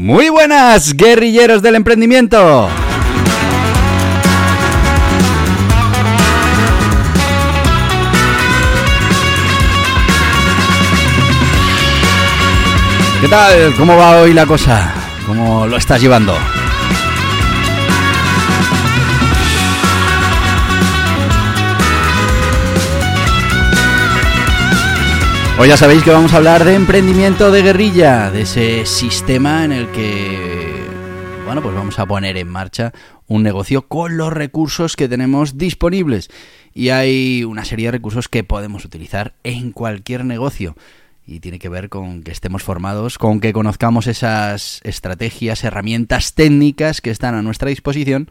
Muy buenas, guerrilleros del emprendimiento. ¿Qué tal? ¿Cómo va hoy la cosa? ¿Cómo lo estás llevando? Hoy ya sabéis que vamos a hablar de emprendimiento de guerrilla, de ese sistema en el que, bueno, pues vamos a poner en marcha un negocio con los recursos que tenemos disponibles. Y hay una serie de recursos que podemos utilizar en cualquier negocio. Y tiene que ver con que estemos formados, con que conozcamos esas estrategias, herramientas técnicas que están a nuestra disposición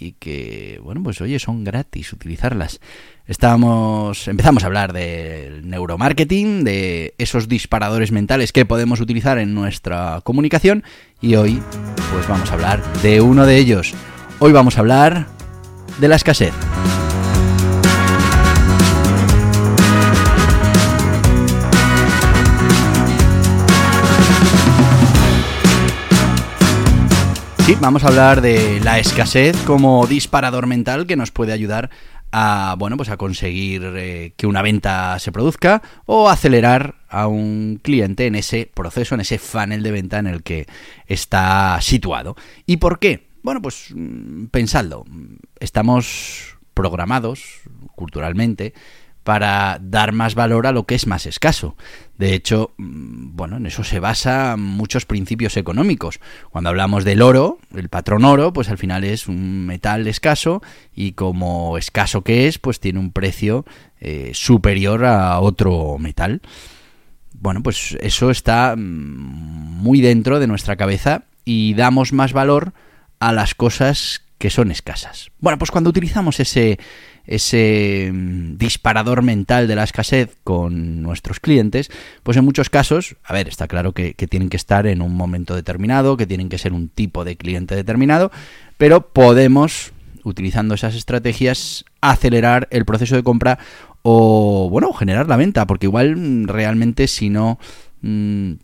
y que, bueno, pues oye, son gratis utilizarlas. Estamos, empezamos a hablar del neuromarketing, de esos disparadores mentales que podemos utilizar en nuestra comunicación y hoy pues vamos a hablar de uno de ellos. Hoy vamos a hablar de la escasez. Vamos a hablar de la escasez como disparador mental que nos puede ayudar a bueno pues a conseguir eh, que una venta se produzca o acelerar a un cliente en ese proceso, en ese funnel de venta en el que está situado. ¿Y por qué? Bueno, pues mm, pensadlo. Estamos programados culturalmente para dar más valor a lo que es más escaso. De hecho, mm, bueno, en eso se basa muchos principios económicos. Cuando hablamos del oro, el patrón oro, pues al final es un metal escaso y como escaso que es, pues tiene un precio eh, superior a otro metal. Bueno, pues eso está mm, muy dentro de nuestra cabeza y damos más valor a las cosas que son escasas. Bueno, pues cuando utilizamos ese ese mm, disparador mental de la escasez con nuestros clientes, pues en muchos casos, a ver, está claro que, tienen que estar en un momento determinado, que tienen que ser un tipo de cliente determinado, pero podemos, utilizando esas estrategias, acelerar el proceso de compra o, bueno, generar la venta, porque igual mm, realmente si no... Mm,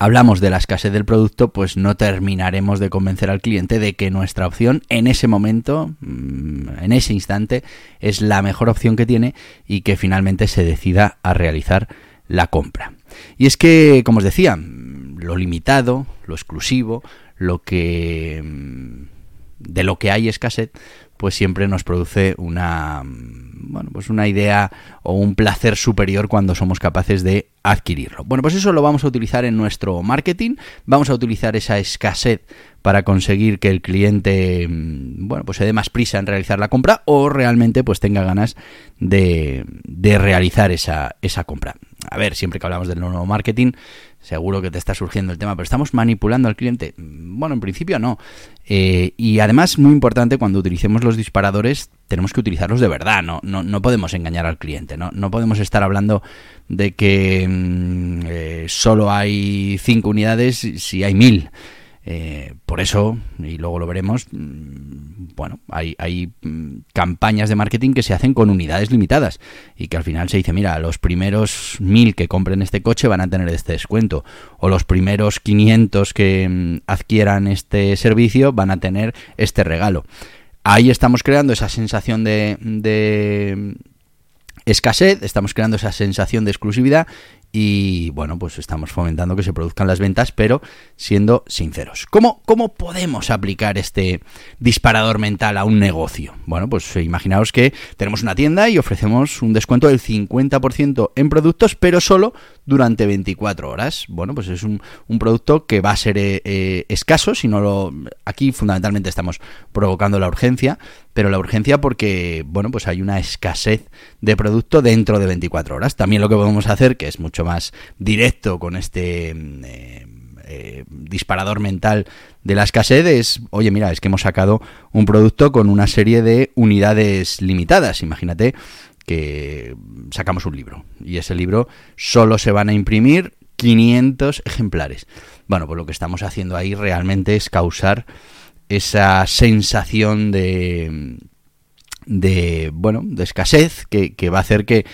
hablamos de la escasez del producto, pues no terminaremos de convencer al cliente de que nuestra opción en ese momento, mm, en ese instante, es la mejor opción que tiene y que finalmente se decida a realizar la compra. Y es que, como os decía, mm, lo limitado, lo exclusivo, lo que mm, de lo que hay escasez, pues siempre nos produce una bueno, pues una idea o un placer superior cuando somos capaces de adquirirlo. Bueno, pues eso lo vamos a utilizar en nuestro marketing, vamos a utilizar esa escasez para conseguir que el cliente mm, bueno, pues se dé más prisa en realizar la compra o realmente pues tenga ganas de, de realizar esa, esa compra. A ver, siempre que hablamos del nuevo marketing, seguro que te está surgiendo el tema, pero estamos manipulando al cliente. Bueno, en principio no. Eh, y además, muy importante, cuando utilicemos los disparadores, tenemos que utilizarlos de verdad, no, no, no podemos engañar al cliente, no, no podemos estar hablando de que mm, eh, solo hay cinco unidades si hay mil. Eh, por eso, y luego lo veremos, mm, bueno, hay, hay, mm, campañas de marketing que se hacen con unidades limitadas y que al final se dice, mira, los primeros mil que compren este coche van a tener este descuento o los primeros 500 que mm, adquieran este servicio van a tener este regalo. Ahí estamos creando esa sensación de, de escasez, estamos creando esa sensación de exclusividad y bueno, pues estamos fomentando que se produzcan las ventas, pero siendo sinceros. ¿Cómo, cómo podemos aplicar este disparador mental a un negocio? Bueno, pues imaginaos que tenemos una tienda y ofrecemos un descuento del 50% en productos, pero solo durante 24 horas. Bueno, pues es un, producto que va a ser eh, eh, escaso, si no lo... Aquí fundamentalmente estamos provocando la urgencia, pero la urgencia porque, bueno, pues hay una escasez de producto dentro de 24 horas. También lo que podemos hacer, que es mucho más directo con este... Mm, eh, eh, disparador mental de la escasez es, oye, mira, es que hemos sacado un producto con una serie de unidades limitadas. Imagínate que sacamos un libro y ese libro solo se van a imprimir 500 ejemplares. Bueno, pues lo que estamos haciendo ahí realmente es causar esa sensación de, de bueno de escasez que, va a hacer que,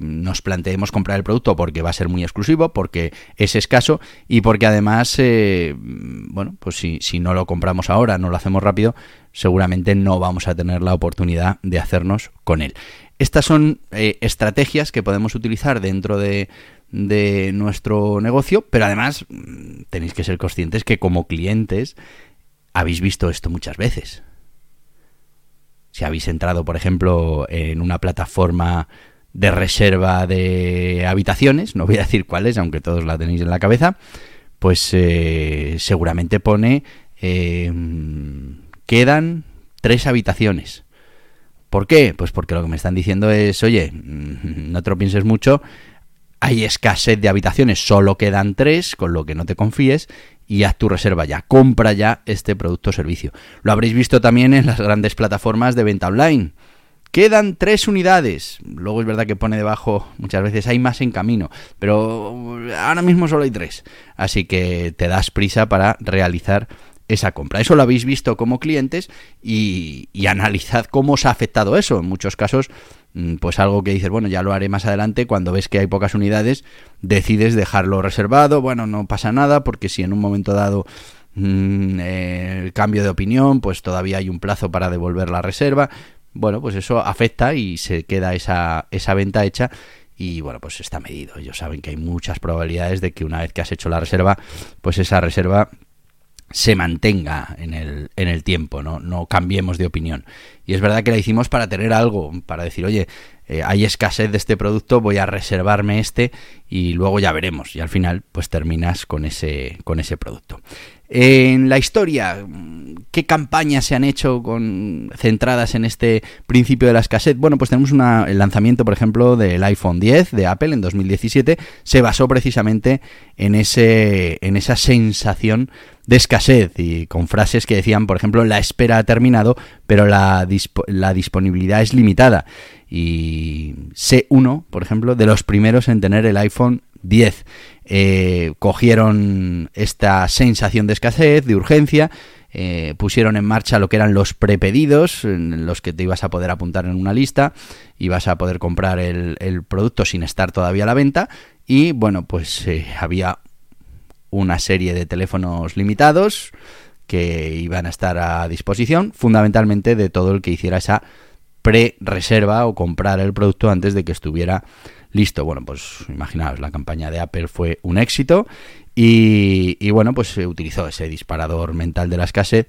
nos planteemos comprar el producto porque va a ser muy exclusivo porque es escaso y porque además eh, bueno pues si, no lo compramos ahora no lo hacemos rápido seguramente no vamos a tener la oportunidad de hacernos con él. Estas son eh, estrategias que podemos utilizar dentro de, de nuestro negocio pero además mm, tenéis que ser conscientes que como clientes habéis visto esto muchas veces. Si habéis entrado, por ejemplo, en una plataforma de reserva de habitaciones, no voy a decir cuáles, aunque todos la tenéis en la cabeza, pues eh, seguramente pone eh, quedan tres habitaciones. ¿Por qué? Pues porque lo que me están diciendo es, oye, mm, no te lo pienses mucho, hay escasez de habitaciones, solo quedan tres, con lo que no te confíes, y haz tu reserva ya, compra ya este producto o servicio. Lo habréis visto también en las grandes plataformas de venta online. Quedan tres unidades. Luego es verdad que pone debajo muchas veces hay más en camino, pero ahora mismo solo hay tres. Así que te das prisa para realizar esa compra. Eso lo habéis visto como clientes y, y analizad cómo os ha afectado eso. En muchos casos pues algo que dices, bueno, ya lo haré más adelante, cuando ves que hay pocas unidades, decides dejarlo reservado, bueno, no pasa nada, porque si en un momento dado mm, eh, el cambio de opinión, pues todavía hay un plazo para devolver la reserva, bueno, pues eso afecta y se queda esa, esa venta hecha y bueno, pues está medido. Ellos saben que hay muchas probabilidades de que una vez que has hecho la reserva, pues esa reserva se mantenga en el, en el tiempo, ¿no? no cambiemos de opinión. Y es verdad que la hicimos para tener algo, para decir, oye, eh, hay escasez de este producto, voy a reservarme este y luego ya veremos. Y al final, pues terminas con ese, con ese producto. En la historia, ¿qué campañas se han hecho con, centradas en este principio de la escasez? Bueno, pues tenemos el lanzamiento, por ejemplo, del iPhone 10 de Apple en 2017. Se basó precisamente en, ese, en esa sensación de escasez y con frases que decían, por ejemplo, la espera ha terminado, pero la, la disponibilidad es limitada. Y sé uno, por ejemplo, de los primeros en tener el iPhone 10. Eh, cogieron esta sensación de escasez, de urgencia, eh, pusieron en marcha lo que eran los prepedidos, en los que te ibas a poder apuntar en una lista, ibas a poder comprar el, producto sin estar todavía a la venta, y bueno, pues eh, había una serie de teléfonos limitados que iban a estar a disposición, fundamentalmente de todo el que hiciera esa pre-reserva o comprar el producto antes de que estuviera listo. Bueno, pues imaginaos, la campaña de Apple fue un éxito y, bueno, pues se utilizó ese disparador mental de la escasez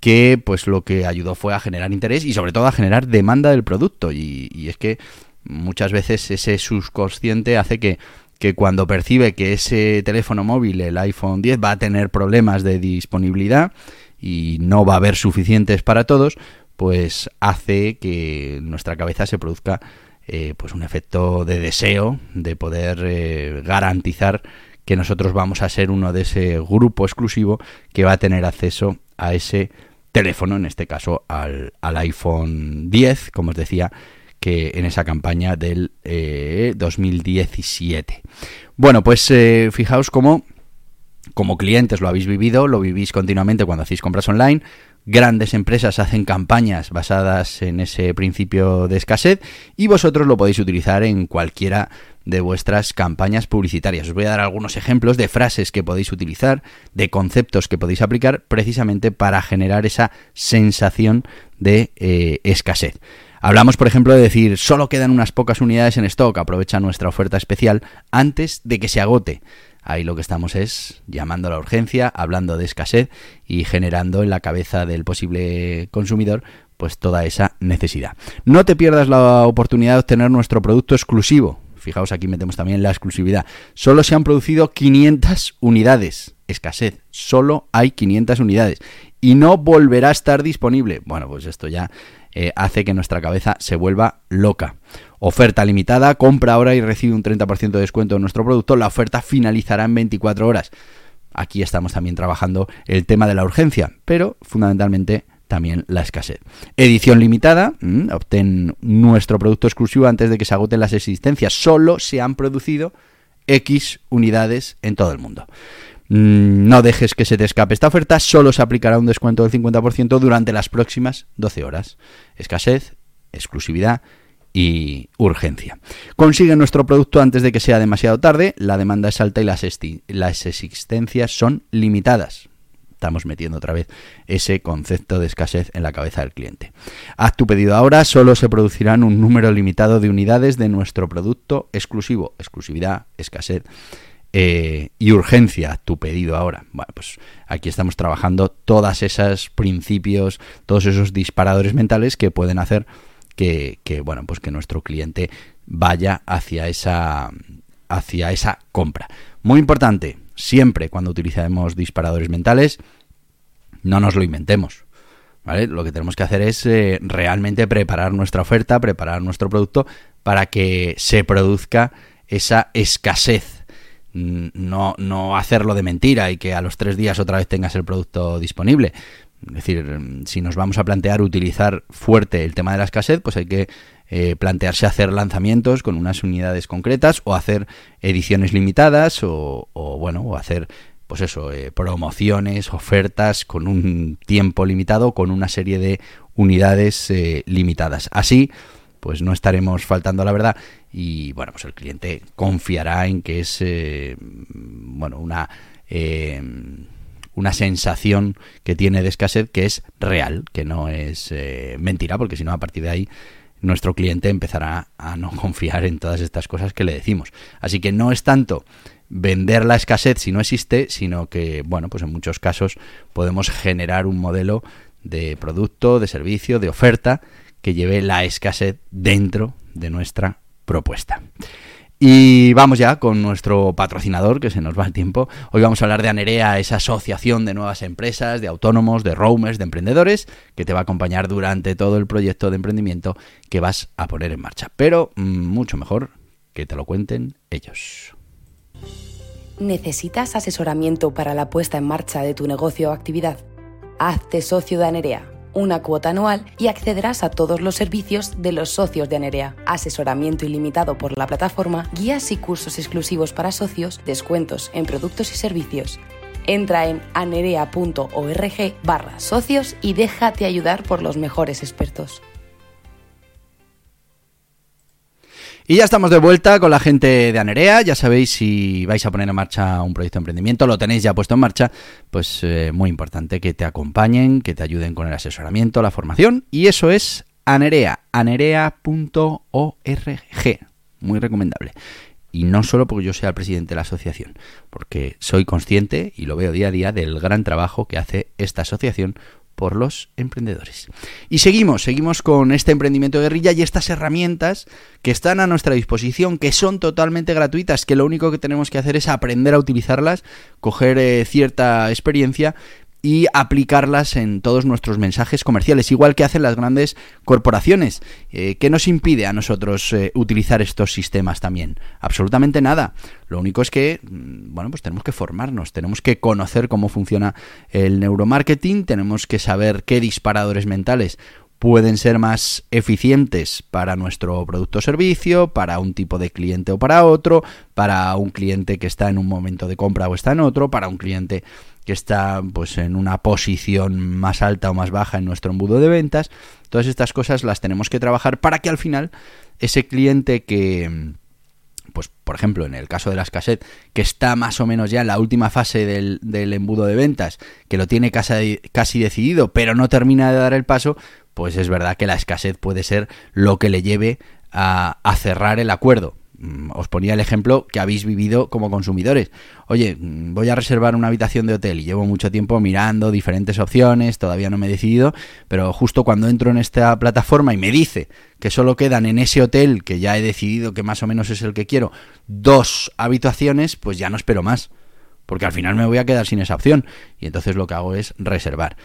que pues lo que ayudó fue a generar interés y sobre todo a generar demanda del producto y, y es que muchas veces ese subconsciente hace que que cuando percibe que ese teléfono móvil, el iPhone 10, va a tener problemas de disponibilidad y no va a haber suficientes para todos, pues hace que en nuestra cabeza se produzca eh, pues un efecto de deseo de poder eh, garantizar que nosotros vamos a ser uno de ese grupo exclusivo que va a tener acceso a ese teléfono, en este caso al, al iPhone 10, como os decía, en esa campaña del 2017. Eh, bueno, pues eh, fijaos cómo como clientes lo habéis vivido, lo vivís continuamente cuando hacéis compras online. Grandes empresas hacen campañas basadas en ese principio de escasez y vosotros lo podéis utilizar en cualquiera de vuestras campañas publicitarias. Os voy a dar algunos ejemplos de frases que podéis utilizar, de conceptos que podéis aplicar precisamente para generar esa sensación de eh, escasez. Hablamos, por ejemplo, de decir, solo quedan unas pocas unidades en stock, aprovecha nuestra oferta especial antes de que se agote. Ahí lo que estamos es llamando a la urgencia, hablando de escasez y generando en la cabeza del posible consumidor pues toda esa necesidad. No te pierdas la oportunidad de obtener nuestro producto exclusivo. Fijaos, aquí metemos también la exclusividad. Solo se han producido 500 unidades. Escasez. Solo hay 500 unidades. Y no volverá a estar disponible. Bueno, pues esto ya eh, hace que nuestra cabeza se vuelva loca. Oferta limitada, compra ahora y recibe un 30% de descuento en nuestro producto. La oferta finalizará en 24 horas. Aquí estamos también trabajando el tema de la urgencia, pero fundamentalmente también la escasez. Edición limitada, mm, obtén nuestro producto exclusivo antes de que se agoten las existencias. Solo se han producido X unidades en todo el mundo. Mm, no dejes que se te escape esta oferta, solo se aplicará un descuento del 50% durante las próximas 12 horas. Escasez, exclusividad y urgencia. Consigue nuestro producto antes de que sea demasiado tarde, la demanda es alta y las, las existencias son limitadas. Estamos metiendo otra vez ese concepto de escasez en la cabeza del cliente. Haz tu pedido ahora, solo se producirán un número limitado de unidades de nuestro producto exclusivo. Exclusividad, escasez eh, y urgencia tu pedido ahora. Bueno, pues aquí estamos trabajando todos esos principios, todos esos disparadores mentales que pueden hacer que, bueno, pues que nuestro cliente vaya hacia esa, hacia esa compra. Muy importante, siempre cuando utilizamos disparadores mentales, no nos lo inventemos. ¿Vale? Lo que tenemos que hacer es eh, realmente preparar nuestra oferta, preparar nuestro producto para que se produzca esa escasez no, no hacerlo de mentira y que a los tres días otra vez tengas el producto disponible. Es decir, si nos vamos a plantear utilizar fuerte el tema de la escasez, pues hay que eh, plantearse hacer lanzamientos con unas unidades concretas o hacer ediciones limitadas o, bueno, o hacer pues eso, eh, promociones, ofertas con un tiempo limitado, con una serie de unidades eh, limitadas. Así, pues no estaremos faltando a la verdad y bueno, pues el cliente confiará en que es eh, bueno, una eh, una sensación que tiene de escasez que es real, que no es eh, mentira, porque si no a partir de ahí nuestro cliente empezará a no confiar en todas estas cosas que le decimos. Así que no es tanto vender la escasez si no existe, sino que, bueno, pues en muchos casos podemos generar un modelo de producto, de servicio, de oferta que lleve la escasez dentro de nuestra propuesta. Y vamos ya con nuestro patrocinador, que se nos va el tiempo. Hoy vamos a hablar de Anerea, esa asociación de nuevas empresas, de autónomos, de roamers, de emprendedores, que te va a acompañar durante todo el proyecto de emprendimiento que vas a poner en marcha. Pero mm, mucho mejor que te lo cuenten ellos. ¿Necesitas asesoramiento para la puesta en marcha de tu negocio o actividad? Hazte socio de Anerea una cuota anual y accederás a todos los servicios de los socios de Anerea. Asesoramiento ilimitado por la plataforma, guías y cursos exclusivos para socios, descuentos en productos y servicios. Entra en anerea.org barra socios y déjate ayudar por los mejores expertos. Y ya estamos de vuelta con la gente de Anerea. Ya sabéis, si vais a poner en marcha un proyecto de emprendimiento, lo tenéis ya puesto en marcha, pues eh, muy importante que te acompañen, que te ayuden con el asesoramiento, la formación. Y eso es Anerea, anerea.org. Muy recomendable. Y no solo porque yo sea el presidente de la asociación, porque soy consciente y lo veo día a día del gran trabajo que hace esta asociación por los emprendedores. Y seguimos, seguimos con este emprendimiento guerrilla y estas herramientas que están a nuestra disposición, que son totalmente gratuitas, que lo único que tenemos que hacer es aprender a utilizarlas, coger eh, cierta experiencia y aplicarlas en todos nuestros mensajes comerciales, igual que hacen las grandes corporaciones. Eh, ¿Qué nos impide a nosotros eh, utilizar estos sistemas también? Absolutamente nada. Lo único es que, mm, bueno, pues tenemos que formarnos, tenemos que conocer cómo funciona el neuromarketing, tenemos que saber qué disparadores mentales pueden ser más eficientes para nuestro producto o servicio, para un tipo de cliente o para otro, para un cliente que está en un momento de compra o está en otro, para un cliente que está pues en una posición más alta o más baja en nuestro embudo de ventas. Todas estas cosas las tenemos que trabajar para que al final ese cliente que pues por ejemplo, en el caso de las cassettes, que está más o menos ya en la última fase del, embudo de ventas, que lo tiene casi, casi decidido, pero no termina de dar el paso, pues es verdad que la escasez puede ser lo que le lleve a, cerrar el acuerdo. Mm, os ponía el ejemplo que habéis vivido como consumidores. Oye, mm, voy a reservar una habitación de hotel y llevo mucho tiempo mirando diferentes opciones, todavía no me he decidido, pero justo cuando entro en esta plataforma y me dice que solo quedan en ese hotel, que ya he decidido que más o menos es el que quiero, dos habitaciones, pues ya no espero más, porque al final me voy a quedar sin esa opción y entonces lo que hago es reservar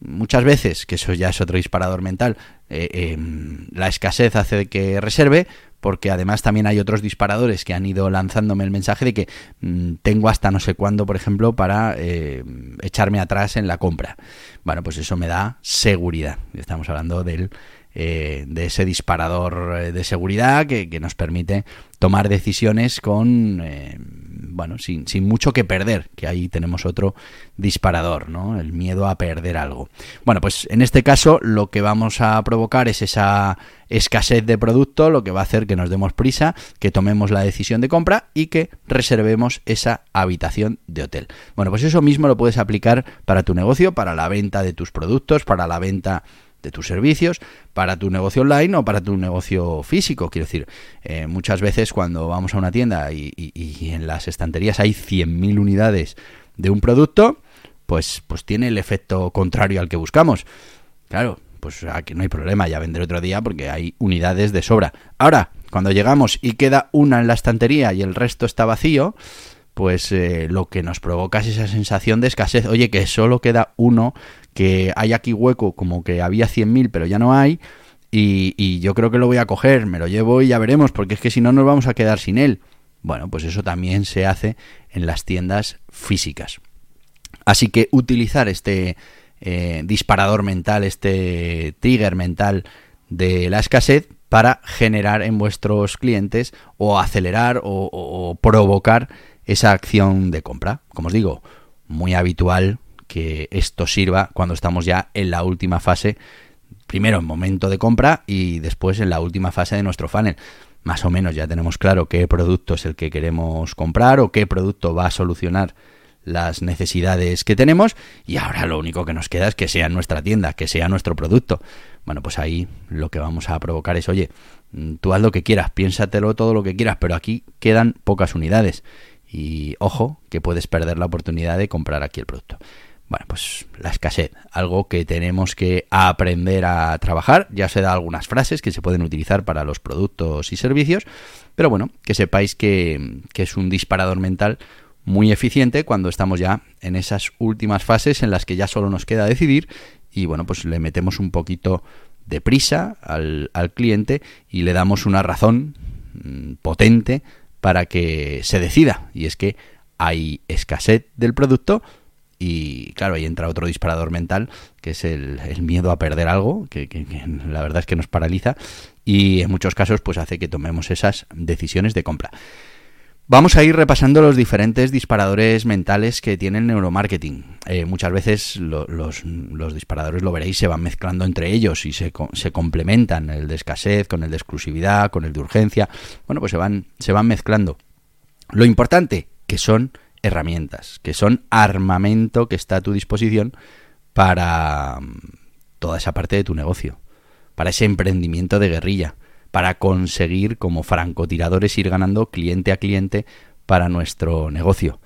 muchas veces, que eso ya es otro disparador mental, eh, em, la escasez hace que reserve, porque además también hay otros disparadores que han ido lanzándome el mensaje de que mm, tengo hasta no sé cuándo, por ejemplo, para eh, echarme atrás en la compra. Bueno, pues eso me da seguridad. Estamos hablando del eh, de ese disparador eh, de seguridad que, nos permite tomar decisiones con eh, bueno sin, sin, mucho que perder que ahí tenemos otro disparador no el miedo a perder algo. Bueno pues en este caso lo que vamos a provocar es esa escasez de producto lo que va a hacer que nos demos prisa que tomemos la decisión de compra y que reservemos esa habitación de hotel. Bueno pues eso mismo lo puedes aplicar para tu negocio para la venta de tus productos para la venta de tus servicios para tu negocio online o para tu negocio físico. Quiero decir, eh, muchas veces cuando vamos a una tienda y, en las estanterías hay 100.000 unidades de un producto, pues, pues tiene el efecto contrario al que buscamos. Claro, pues aquí no hay problema, ya vendré otro día porque hay unidades de sobra. Ahora, cuando llegamos y queda una en la estantería y el resto está vacío, pues eh, lo que nos provoca es esa sensación de escasez. Oye, que solo queda uno que hay aquí hueco como que había 100.000 pero ya no hay y, yo creo que lo voy a coger, me lo llevo y ya veremos porque es que si no nos vamos a quedar sin él. Bueno, pues eso también se hace en las tiendas físicas. Así que utilizar este eh, disparador mental, este trigger mental de la escasez para generar en vuestros clientes o acelerar o provocar esa acción de compra. Como os digo, muy habitual que esto sirva cuando estamos ya en la última fase, primero en momento de compra y después en la última fase de nuestro funnel. Más o menos ya tenemos claro qué producto es el que queremos comprar o qué producto va a solucionar las necesidades que tenemos y ahora lo único que nos queda es que sea nuestra tienda, que sea nuestro producto. Bueno, pues ahí lo que vamos a provocar es, oye, tú haz lo que quieras, piénsatelo todo lo que quieras, pero aquí quedan pocas unidades y ojo que puedes perder la oportunidad de comprar aquí el producto. Bueno, pues la escasez, algo que tenemos que aprender a trabajar. Ya se da algunas frases que se pueden utilizar para los productos y servicios, pero bueno, que sepáis que, es un disparador mental muy eficiente cuando estamos ya en esas últimas fases en las que ya solo nos queda decidir y bueno, pues le metemos un poquito de prisa al, al cliente y le damos una razón mm, potente para que se decida. Y es que hay escasez del producto, y claro, ahí entra otro disparador mental, que es el, miedo a perder algo, que, la verdad es que nos paraliza y en muchos casos pues hace que tomemos esas decisiones de compra. Vamos a ir repasando los diferentes disparadores mentales que tiene el neuromarketing. Eh, muchas veces los, disparadores, lo veréis, se van mezclando entre ellos y se, se, complementan, el de escasez con el de exclusividad, con el de urgencia. Bueno, pues se van, se van mezclando. Lo importante, que son herramientas, que son armamento que está a tu disposición para mm, toda esa parte de tu negocio, para ese emprendimiento de guerrilla, para conseguir como francotiradores ir ganando cliente a cliente para nuestro negocio.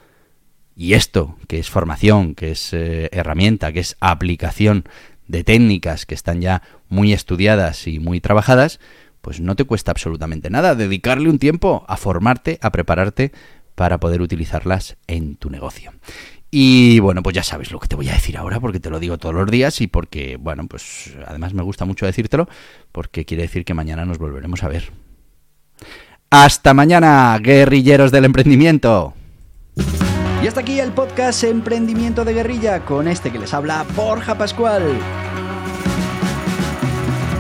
Y esto, que es formación, que es eh, herramienta, que es aplicación de técnicas que están ya muy estudiadas y muy trabajadas, pues no te cuesta absolutamente nada dedicarle un tiempo a formarte, a prepararte para poder utilizarlas en tu negocio. Y bueno, pues ya sabes lo que te voy a decir ahora, porque te lo digo todos los días y porque, bueno, pues además me gusta mucho decírtelo, porque quiere decir que mañana nos volveremos a ver. Hasta mañana, guerrilleros del emprendimiento. Y hasta aquí el podcast Emprendimiento de Guerrilla con este que les habla Borja Pascual.